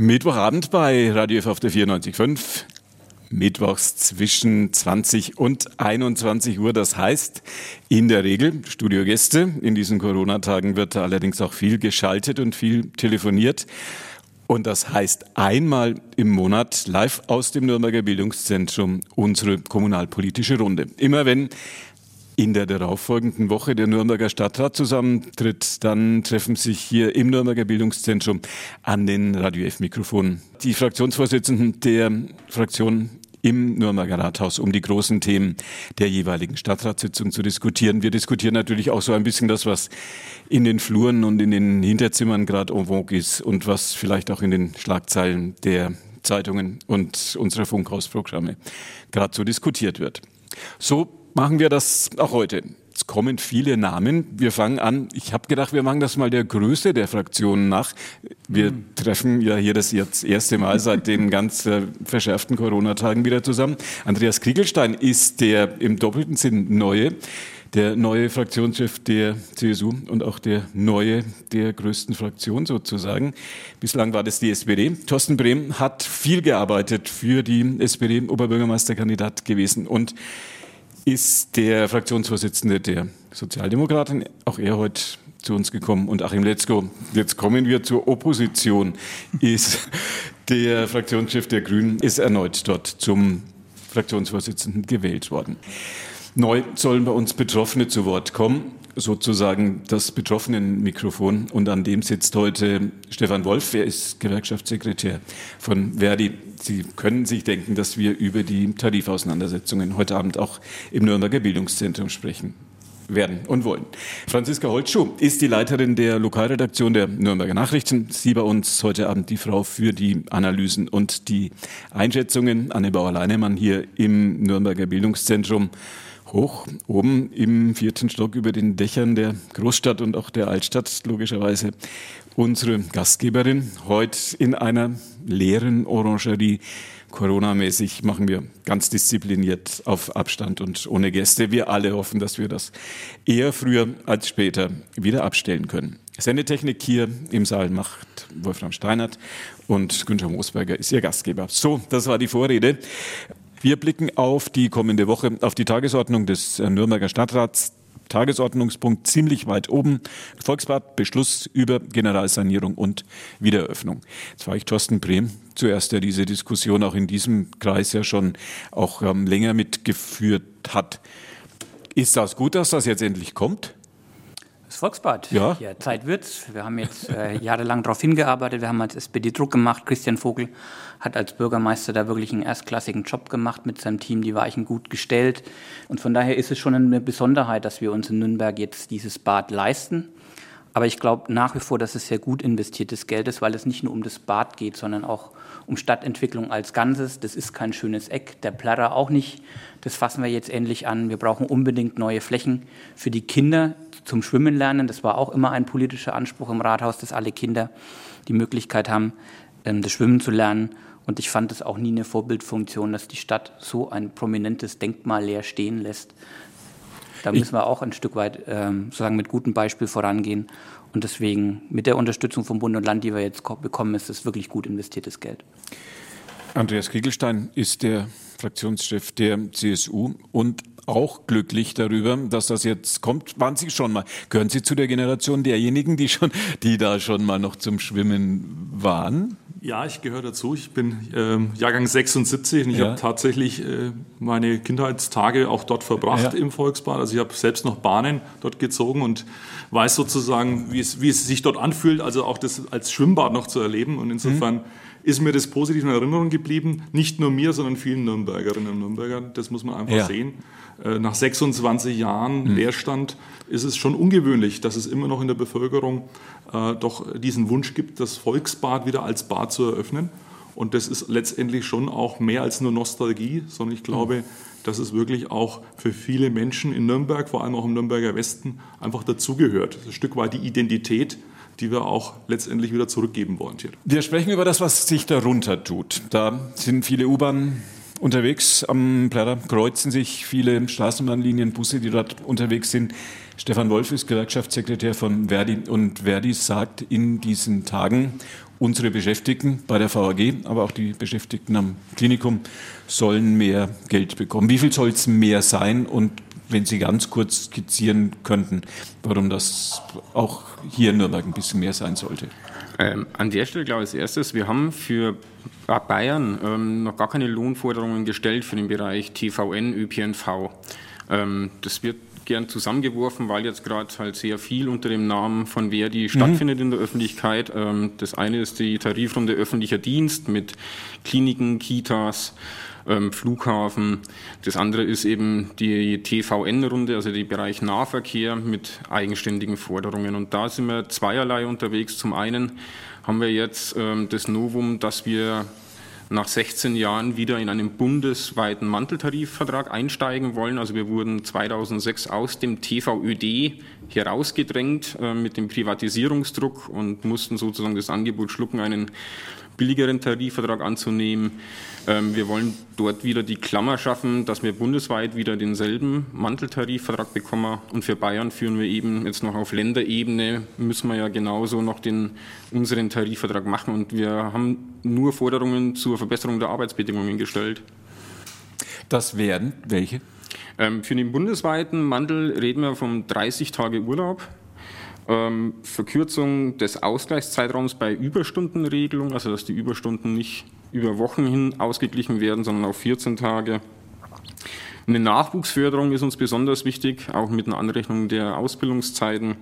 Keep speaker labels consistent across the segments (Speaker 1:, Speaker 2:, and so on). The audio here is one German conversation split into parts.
Speaker 1: Mittwochabend bei Radio F auf der 94.5. Mittwochs zwischen 20 und 21 Uhr. Das heißt, in der Regel Studiogäste. In diesen Corona-Tagen wird allerdings auch viel geschaltet und viel telefoniert. Und das heißt einmal im Monat live aus dem Nürnberger Bildungszentrum unsere kommunalpolitische Runde. Immer wenn in der darauffolgenden Woche der Nürnberger Stadtrat zusammentritt, dann treffen sich hier im Nürnberger Bildungszentrum an den Radio F-Mikrofonen die Fraktionsvorsitzenden der Fraktion im Nürnberger Rathaus, um die großen Themen der jeweiligen Stadtratssitzung zu diskutieren. Wir diskutieren natürlich auch so ein bisschen das, was in den Fluren und in den Hinterzimmern gerade en vogue ist und was vielleicht auch in den Schlagzeilen der Zeitungen und unserer Funkhausprogramme gerade so diskutiert wird. So machen wir das auch heute. Es kommen viele Namen. Wir fangen an. Ich habe gedacht, wir machen das mal der Größe der Fraktionen nach. Wir mhm. treffen ja hier das jetzt erste Mal seit den ganz äh, verschärften Corona-Tagen wieder zusammen. Andreas Kriegelstein ist der im doppelten Sinn neue der neue Fraktionschef der CSU und auch der neue der größten Fraktion sozusagen. Bislang war das die SPD. Thorsten Brehm hat viel gearbeitet für die SPD-Oberbürgermeisterkandidat gewesen und ist der Fraktionsvorsitzende der Sozialdemokraten, auch er heute zu uns gekommen. Und Achim Letzko, jetzt kommen wir zur Opposition, ist der Fraktionschef der Grünen, ist erneut dort zum Fraktionsvorsitzenden gewählt worden. Neu sollen bei uns Betroffene zu Wort kommen, sozusagen das Betroffenen-Mikrofon. Und an dem sitzt heute Stefan Wolf. Er ist Gewerkschaftssekretär von Verdi. Sie können sich denken, dass wir über die Tarifauseinandersetzungen heute Abend auch im Nürnberger Bildungszentrum sprechen werden und wollen. Franziska Holtschuh ist die Leiterin der Lokalredaktion der Nürnberger Nachrichten. Sie bei uns heute Abend die Frau für die Analysen und die Einschätzungen. Anne Bauer-Leinemann hier im Nürnberger Bildungszentrum hoch oben im vierten Stock über den Dächern der Großstadt und auch der Altstadt logischerweise unsere Gastgeberin heute in einer leeren Orangerie. Corona-mäßig machen wir ganz diszipliniert auf Abstand und ohne Gäste. Wir alle hoffen, dass wir das eher früher als später wieder abstellen können. Sendetechnik hier im Saal macht Wolfram Steinert und Günther Moosberger ist Ihr Gastgeber. So, das war die Vorrede. Wir blicken auf die kommende Woche, auf die Tagesordnung des äh, Nürnberger Stadtrats. Tagesordnungspunkt ziemlich weit oben. Volksbad, Beschluss über Generalsanierung und Wiedereröffnung. Jetzt war ich Thorsten Brehm zuerst, der diese Diskussion auch in diesem Kreis ja schon auch ähm, länger mitgeführt hat. Ist das gut, dass das jetzt endlich kommt?
Speaker 2: Das Volksbad. Ja. ja Zeit wird's. Wir haben jetzt äh, jahrelang darauf hingearbeitet. Wir haben als SPD Druck gemacht. Christian Vogel hat als Bürgermeister da wirklich einen erstklassigen Job gemacht mit seinem Team. Die Weichen gut gestellt. Und von daher ist es schon eine Besonderheit, dass wir uns in Nürnberg jetzt dieses Bad leisten. Aber ich glaube nach wie vor, dass es sehr gut investiertes Geld ist, weil es nicht nur um das Bad geht, sondern auch um Stadtentwicklung als Ganzes. Das ist kein schönes Eck, der Plärrer auch nicht. Das fassen wir jetzt endlich an. Wir brauchen unbedingt neue Flächen für die Kinder zum Schwimmen lernen. Das war auch immer ein politischer Anspruch im Rathaus, dass alle Kinder die Möglichkeit haben, ähm, das Schwimmen zu lernen. Und ich fand es auch nie eine Vorbildfunktion, dass die Stadt so ein prominentes Denkmal leer stehen lässt. Da müssen wir auch ein Stück weit ähm, sozusagen mit gutem Beispiel vorangehen. Und deswegen mit der Unterstützung vom Bund und Land, die wir jetzt bekommen, ist es wirklich gut investiertes Geld.
Speaker 1: Andreas Kriegelstein ist der Fraktionschef der CSU und auch glücklich darüber, dass das jetzt kommt. Waren Sie schon mal? Gehören Sie zu der Generation derjenigen, die schon, die da schon mal noch zum Schwimmen waren?
Speaker 3: Ja, ich gehöre dazu. Ich bin ähm, Jahrgang 76 und ich ja. habe tatsächlich äh, meine Kindheitstage auch dort verbracht ja. im Volksbad. Also ich habe selbst noch Bahnen dort gezogen und weiß sozusagen, wie es, wie es sich dort anfühlt, also auch das als Schwimmbad noch zu erleben. Und insofern mhm ist mir das positiv in Erinnerung geblieben. Nicht nur mir, sondern vielen Nürnbergerinnen und Nürnbergern. Das muss man einfach ja. sehen. Äh, nach 26 Jahren mhm. Leerstand ist es schon ungewöhnlich, dass es immer noch in der Bevölkerung äh, doch diesen Wunsch gibt, das Volksbad wieder als Bad zu eröffnen. Und das ist letztendlich schon auch mehr als nur Nostalgie, sondern ich glaube, mhm. dass es wirklich auch für viele Menschen in Nürnberg, vor allem auch im Nürnberger Westen, einfach dazugehört. Ein Stück weit die Identität die wir auch letztendlich wieder zurückgeben wollen. Hier.
Speaker 1: Wir sprechen über das, was sich darunter tut. Da sind viele U-Bahnen unterwegs am Plärrer, kreuzen sich viele Straßenbahnlinien, Busse, die dort unterwegs sind. Stefan Wolf ist Gewerkschaftssekretär von Verdi und Verdi sagt in diesen Tagen unsere Beschäftigten bei der VAG, aber auch die Beschäftigten am Klinikum sollen mehr Geld bekommen. Wie viel soll es mehr sein und wenn Sie ganz kurz skizzieren könnten, warum das auch hier in Nürnberg ein bisschen mehr sein sollte?
Speaker 4: Ähm, an der Stelle glaube ich als erstes, wir haben für Bayern ähm, noch gar keine Lohnforderungen gestellt für den Bereich TVN, ÖPNV. Ähm, das wird gern zusammengeworfen, weil jetzt gerade halt sehr viel unter dem Namen von Verdi mhm. stattfindet in der Öffentlichkeit. Ähm, das eine ist die Tarifrunde öffentlicher Dienst mit Kliniken, Kitas, ähm, Flughafen. Das andere ist eben die TVN-Runde, also der Bereich Nahverkehr mit eigenständigen Forderungen. Und da sind wir zweierlei unterwegs. Zum einen haben wir jetzt ähm, das Novum, dass wir nach 16 Jahren wieder in einen bundesweiten Manteltarifvertrag einsteigen wollen. Also wir wurden 2006 aus dem TVÖD herausgedrängt äh, mit dem Privatisierungsdruck und mussten sozusagen das Angebot schlucken, einen billigeren Tarifvertrag anzunehmen. Ähm, wir wollen dort wieder die Klammer schaffen, dass wir bundesweit wieder denselben Manteltarifvertrag bekommen. Und für Bayern führen wir eben jetzt noch auf Länderebene, müssen wir ja genauso noch den, unseren Tarifvertrag machen. Und wir haben nur Forderungen zur Verbesserung der Arbeitsbedingungen gestellt.
Speaker 1: Das wären welche?
Speaker 4: Ähm, für den bundesweiten Mantel reden wir vom 30 Tage Urlaub ähm, Verkürzung des Ausgleichszeitraums bei Überstundenregelung, also dass die Überstunden nicht über Wochen hin ausgeglichen werden, sondern auf 14 Tage. Eine Nachwuchsförderung ist uns besonders wichtig, auch mit einer Anrechnung der Ausbildungszeiten.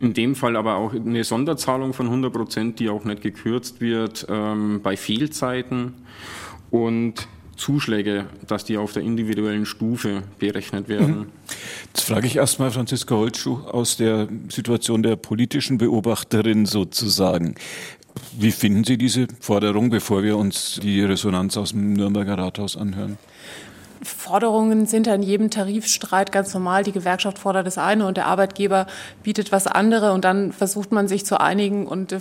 Speaker 4: In dem Fall aber auch eine Sonderzahlung von 100 Prozent, die auch nicht gekürzt wird ähm, bei Fehlzeiten. Und Zuschläge, dass die auf der individuellen Stufe berechnet werden. Mhm.
Speaker 1: Jetzt frage ich erstmal Franziska Holtschuh aus der Situation der politischen Beobachterin sozusagen. Wie finden Sie diese Forderung, bevor wir uns die Resonanz aus dem Nürnberger Rathaus anhören?
Speaker 5: Forderungen sind ja in jedem Tarifstreit ganz normal. Die Gewerkschaft fordert das eine und der Arbeitgeber bietet was andere und dann versucht man sich zu einigen und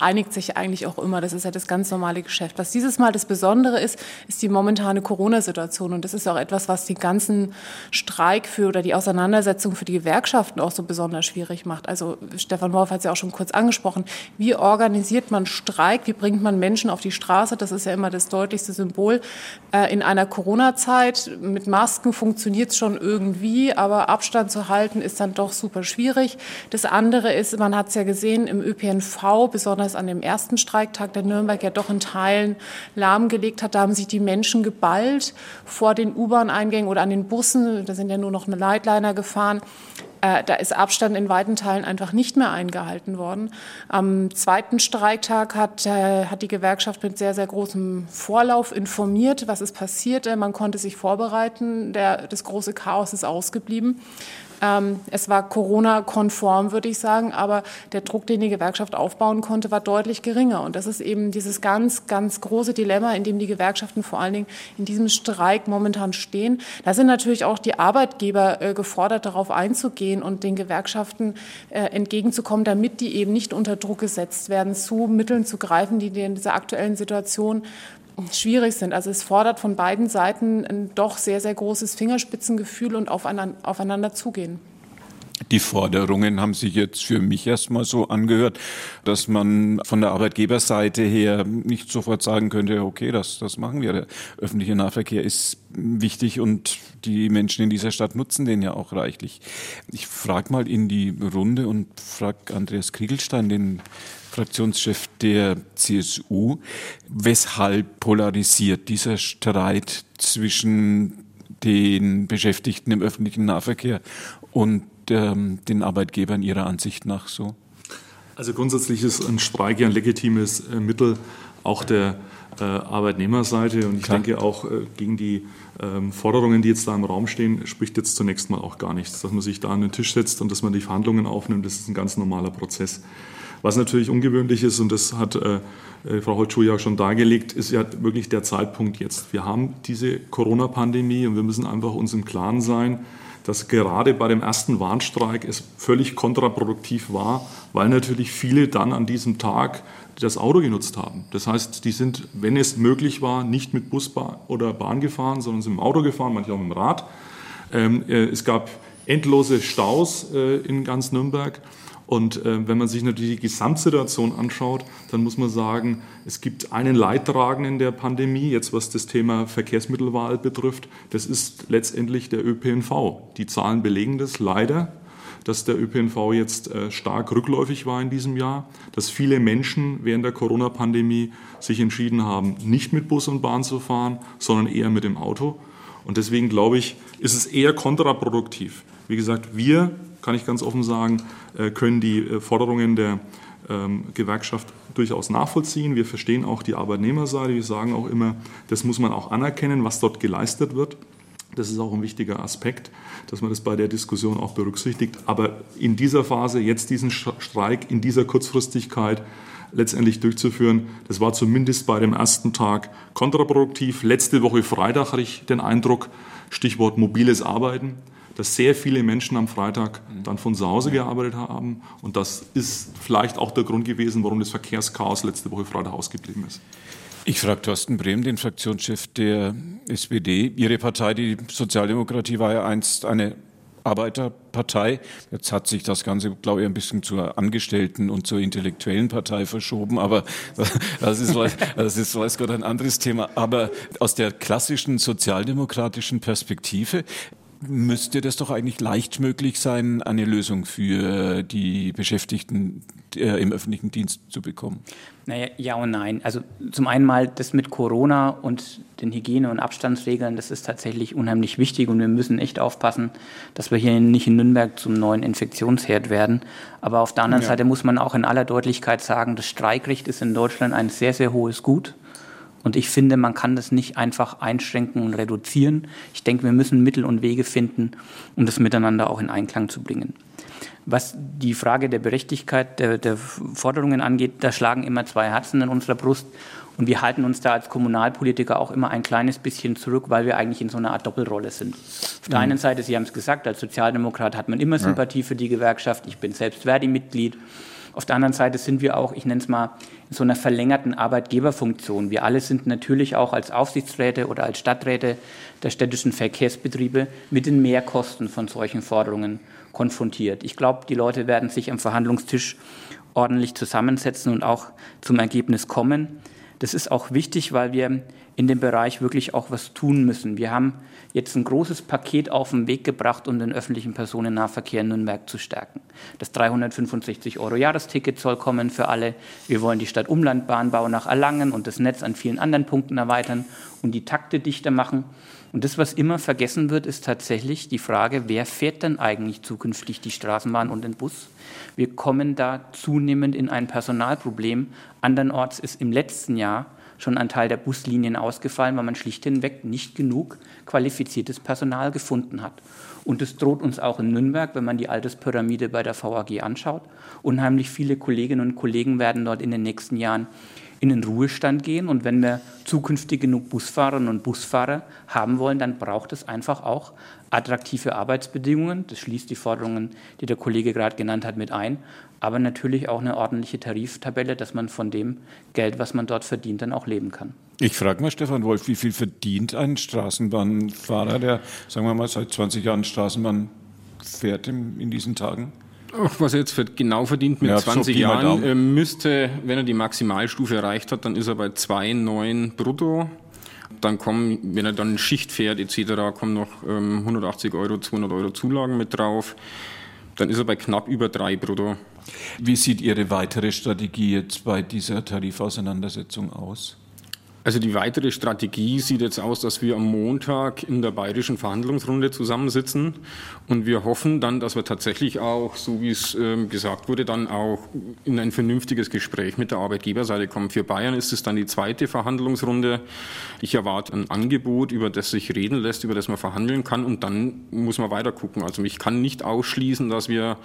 Speaker 5: einigt sich eigentlich auch immer. Das ist ja das ganz normale Geschäft. Was dieses Mal das Besondere ist, ist die momentane Corona-Situation und das ist auch etwas, was den ganzen Streik für oder die Auseinandersetzung für die Gewerkschaften auch so besonders schwierig macht. Also Stefan Wolf hat es ja auch schon kurz angesprochen. Wie organisiert man Streik? Wie bringt man Menschen auf die Straße? Das ist ja immer das deutlichste Symbol äh, in einer Corona-Zeit mit Masken funktioniert es schon irgendwie, aber Abstand zu halten ist dann doch super schwierig. Das andere ist, man hat es ja gesehen, im ÖPNV, besonders an dem ersten Streiktag, der Nürnberg ja doch in Teilen lahmgelegt hat, da haben sich die Menschen geballt vor den U-Bahn-Eingängen oder an den Bussen, da sind ja nur noch eine Lightliner gefahren. Äh, da ist Abstand in weiten Teilen einfach nicht mehr eingehalten worden. Am zweiten Streiktag hat, äh, hat die Gewerkschaft mit sehr, sehr großem Vorlauf informiert, was ist passiert. Äh, man konnte sich vorbereiten. Der, das große Chaos ist ausgeblieben. Ähm, es war Corona-konform, würde ich sagen, aber der Druck, den die Gewerkschaft aufbauen konnte, war deutlich geringer. Und das ist eben dieses ganz, ganz große Dilemma, in dem die Gewerkschaften vor allen Dingen in diesem Streik momentan stehen. Da sind natürlich auch die Arbeitgeber äh, gefordert, darauf einzugehen und den Gewerkschaften äh, entgegenzukommen, damit die eben nicht unter Druck gesetzt werden, zu Mitteln zu greifen, die in dieser aktuellen Situation schwierig sind. Also es fordert von beiden Seiten ein doch sehr, sehr großes Fingerspitzengefühl und aufeinander, aufeinander zugehen.
Speaker 1: Die Forderungen haben sich jetzt für mich erstmal so angehört, dass man von der Arbeitgeberseite her nicht sofort sagen könnte, okay, das, das machen wir. Der öffentliche Nahverkehr ist wichtig und die Menschen in dieser Stadt nutzen den ja auch reichlich. Ich frage mal in die Runde und frage Andreas Kriegelstein, den Fraktionschef der CSU. Weshalb polarisiert dieser Streit zwischen den Beschäftigten im öffentlichen Nahverkehr und ähm, den Arbeitgebern Ihrer Ansicht nach so?
Speaker 3: Also grundsätzlich ist ein Streik ja ein legitimes äh, Mittel auch der äh, Arbeitnehmerseite und ich Klar. denke auch äh, gegen die ähm, Forderungen, die jetzt da im Raum stehen, spricht jetzt zunächst mal auch gar nichts. Dass man sich da an den Tisch setzt und dass man die Verhandlungen aufnimmt, das ist ein ganz normaler Prozess. Was natürlich ungewöhnlich ist, und das hat äh, äh, Frau Holtschuh ja schon dargelegt, ist ja wirklich der Zeitpunkt jetzt. Wir haben diese Corona-Pandemie und wir müssen einfach uns im Klaren sein, dass gerade bei dem ersten Warnstreik es völlig kontraproduktiv war, weil natürlich viele dann an diesem Tag das Auto genutzt haben. Das heißt, die sind, wenn es möglich war, nicht mit Bus oder Bahn gefahren, sondern sind im Auto gefahren, manche auch mit dem Rad. Ähm, äh, es gab endlose Staus äh, in ganz Nürnberg. Und äh, wenn man sich natürlich die Gesamtsituation anschaut, dann muss man sagen, es gibt einen Leidtragenden der Pandemie, jetzt was das Thema Verkehrsmittelwahl betrifft. Das ist letztendlich der ÖPNV. Die Zahlen belegen das leider, dass der ÖPNV jetzt äh, stark rückläufig war in diesem Jahr, dass viele Menschen während der Corona-Pandemie sich entschieden haben, nicht mit Bus und Bahn zu fahren, sondern eher mit dem Auto. Und deswegen glaube ich, ist es eher kontraproduktiv. Wie gesagt, wir kann ich ganz offen sagen, äh, können die äh, Forderungen der ähm, Gewerkschaft durchaus nachvollziehen. Wir verstehen auch die Arbeitnehmerseite. Wir sagen auch immer, das muss man auch anerkennen, was dort geleistet wird. Das ist auch ein wichtiger Aspekt, dass man das bei der Diskussion auch berücksichtigt. Aber in dieser Phase, jetzt diesen Streik in dieser Kurzfristigkeit letztendlich durchzuführen, das war zumindest bei dem ersten Tag kontraproduktiv. Letzte Woche Freitag hatte ich den Eindruck, Stichwort mobiles Arbeiten dass sehr viele Menschen am Freitag dann von zu Hause gearbeitet haben. Und das ist vielleicht auch der Grund gewesen, warum das Verkehrschaos letzte Woche Freitag ausgeblieben ist.
Speaker 1: Ich frage Thorsten Brehm, den Fraktionschef der SPD. Ihre Partei, die Sozialdemokratie, war ja einst eine Arbeiterpartei. Jetzt hat sich das Ganze, glaube ich, ein bisschen zur Angestellten- und zur intellektuellen Partei verschoben, aber das ist, das ist weiß Gott ein anderes Thema. Aber aus der klassischen sozialdemokratischen Perspektive, müsste das doch eigentlich leicht möglich sein, eine Lösung für die Beschäftigten äh, im öffentlichen Dienst zu bekommen.
Speaker 2: Naja, ja und nein. Also zum einen mal das mit Corona und den Hygiene- und Abstandsregeln, das ist tatsächlich unheimlich wichtig und wir müssen echt aufpassen, dass wir hier nicht in Nürnberg zum neuen Infektionsherd werden. Aber auf der anderen ja. Seite muss man auch in aller Deutlichkeit sagen, das Streikrecht ist in Deutschland ein sehr, sehr hohes Gut. Und ich finde, man kann das nicht einfach einschränken und reduzieren. Ich denke, wir müssen Mittel und Wege finden, um das miteinander auch in Einklang zu bringen. Was die Frage der Berechtigkeit der, der Forderungen angeht, da schlagen immer zwei Herzen in unserer Brust. Und wir halten uns da als Kommunalpolitiker auch immer ein kleines bisschen zurück, weil wir eigentlich in so einer Art Doppelrolle sind. Auf der mhm. einen Seite, Sie haben es gesagt, als Sozialdemokrat hat man immer Sympathie für die Gewerkschaft. Ich bin selbst Verdi-Mitglied. Auf der anderen Seite sind wir auch, ich nenne es mal, in so einer verlängerten Arbeitgeberfunktion. Wir alle sind natürlich auch als Aufsichtsräte oder als Stadträte der städtischen Verkehrsbetriebe mit den Mehrkosten von solchen Forderungen konfrontiert. Ich glaube, die Leute werden sich am Verhandlungstisch ordentlich zusammensetzen und auch zum Ergebnis kommen. Das ist auch wichtig, weil wir in dem Bereich wirklich auch was tun müssen. Wir haben jetzt ein großes Paket auf den Weg gebracht, um den öffentlichen Personennahverkehr in Nürnberg zu stärken. Das 365 Euro Jahresticket soll kommen für alle. Wir wollen die Stadt-Umlandbahnbau nach Erlangen und das Netz an vielen anderen Punkten erweitern und die Takte dichter machen. Und das, was immer vergessen wird, ist tatsächlich die Frage, wer fährt denn eigentlich zukünftig die Straßenbahn und den Bus? Wir kommen da zunehmend in ein Personalproblem. Andernorts ist im letzten Jahr schon ein Teil der Buslinien ausgefallen, weil man schlicht hinweg nicht genug qualifiziertes Personal gefunden hat. Und es droht uns auch in Nürnberg, wenn man die Alterspyramide bei der VAG anschaut. Unheimlich viele Kolleginnen und Kollegen werden dort in den nächsten Jahren in den Ruhestand gehen. Und wenn wir zukünftig genug Busfahrerinnen und Busfahrer haben wollen, dann braucht es einfach auch attraktive Arbeitsbedingungen. Das schließt die Forderungen, die der Kollege gerade genannt hat, mit ein. Aber natürlich auch eine ordentliche Tariftabelle, dass man von dem Geld, was man dort verdient, dann auch leben kann.
Speaker 1: Ich frage mal Stefan Wolf, wie viel verdient ein Straßenbahnfahrer, der, sagen wir mal, seit 20 Jahren Straßenbahn fährt in diesen Tagen?
Speaker 4: Was er jetzt für, genau verdient mit ja, 20 so Jahren, äh, müsste, wenn er die Maximalstufe erreicht hat, dann ist er bei 2,9 brutto. Dann kommen, wenn er dann Schicht fährt etc., kommen noch ähm, 180 Euro, 200 Euro Zulagen mit drauf. Dann ist er bei knapp über 3 brutto.
Speaker 1: Wie sieht Ihre weitere Strategie jetzt bei dieser Tarifauseinandersetzung aus?
Speaker 4: Also die weitere Strategie sieht jetzt aus, dass wir am Montag in der bayerischen Verhandlungsrunde zusammensitzen und wir hoffen dann, dass wir tatsächlich auch, so wie es äh, gesagt wurde, dann auch in ein vernünftiges Gespräch mit der Arbeitgeberseite kommen. Für Bayern ist es dann die zweite Verhandlungsrunde. Ich erwarte ein Angebot, über das sich reden lässt, über das man verhandeln kann und dann muss man weiter gucken. Also ich kann nicht ausschließen, dass wir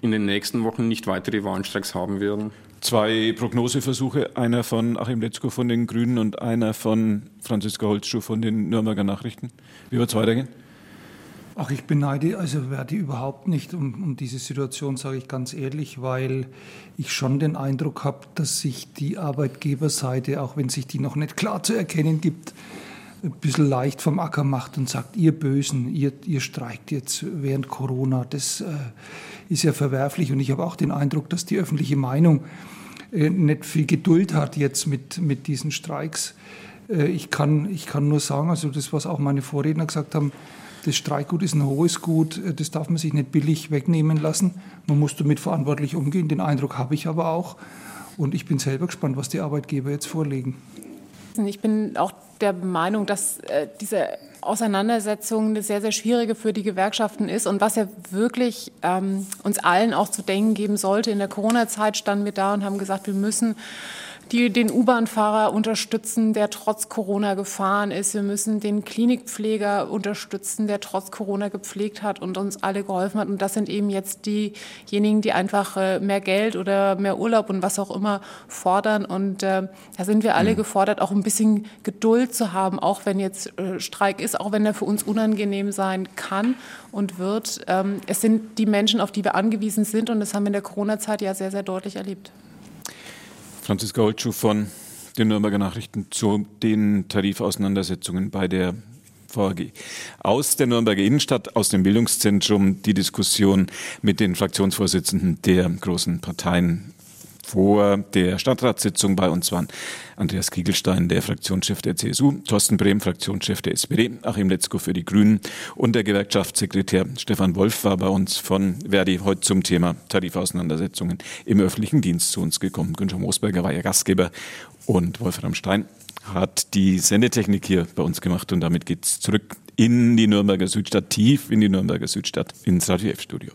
Speaker 4: in den nächsten Wochen nicht weitere Warnstreiks haben werden
Speaker 1: zwei Prognoseversuche, einer von Achim Letzko von den Grünen und einer von Franziska Holzschuh von den Nürnberger Nachrichten. Wie wird es weitergehen?
Speaker 6: Ach, ich beneide also Verdi überhaupt nicht um, um diese Situation, sage ich ganz ehrlich, weil ich schon den Eindruck habe, dass sich die Arbeitgeberseite, auch wenn sich die noch nicht klar zu erkennen gibt, ein bisschen leicht vom Acker macht und sagt, ihr Bösen, ihr, ihr streikt jetzt während Corona. Das äh, ist ja verwerflich. Und ich habe auch den Eindruck, dass die öffentliche Meinung äh, nicht viel Geduld hat jetzt mit, mit diesen Streiks. Äh, ich, kann, ich kann nur sagen, also das, was auch meine Vorredner gesagt haben, das Streikgut ist ein hohes Gut, äh, das darf man sich nicht billig wegnehmen lassen. Man muss damit verantwortlich umgehen. Den Eindruck habe ich aber auch. Und ich bin selber gespannt, was die Arbeitgeber jetzt vorlegen.
Speaker 5: Ich bin auch der Meinung, dass äh, diese Auseinandersetzung eine sehr, sehr schwierige für die Gewerkschaften ist und was ja wirklich ähm, uns allen auch zu denken geben sollte. In der Corona-Zeit standen wir da und haben gesagt, wir müssen die den U-Bahn-Fahrer unterstützen, der trotz Corona gefahren ist. Wir müssen den Klinikpfleger unterstützen, der trotz Corona gepflegt hat und uns alle geholfen hat. Und das sind eben jetzt diejenigen, die einfach äh, mehr Geld oder mehr Urlaub und was auch immer fordern. Und äh, da sind wir alle mhm. gefordert, auch ein bisschen Geduld zu haben, auch wenn jetzt äh, Streik ist, auch wenn er für uns unangenehm sein kann und wird. Ähm, es sind die Menschen, auf die wir angewiesen sind. Und das haben wir in der Corona-Zeit ja sehr, sehr deutlich erlebt.
Speaker 1: Franziska Holtschuh von den Nürnberger Nachrichten zu den Tarifauseinandersetzungen bei der VAG. Aus der Nürnberger Innenstadt, aus dem Bildungszentrum, die Diskussion mit den Fraktionsvorsitzenden der großen Parteien vor der Stadtratssitzung bei uns waren Andreas Kiegelstein, der Fraktionschef der CSU, Thorsten Brehm, Fraktionschef der SPD, Achim Letzko für die Grünen und der Gewerkschaftssekretär Stefan Wolf war bei uns von Verdi heute zum Thema Tarifauseinandersetzungen im öffentlichen Dienst zu uns gekommen. Günther Moosberger war ja Gastgeber und Wolfram Stein hat die Sendetechnik hier bei uns gemacht und damit geht's zurück in die Nürnberger Südstadt, tief in die Nürnberger Südstadt, ins Radio F-Studio.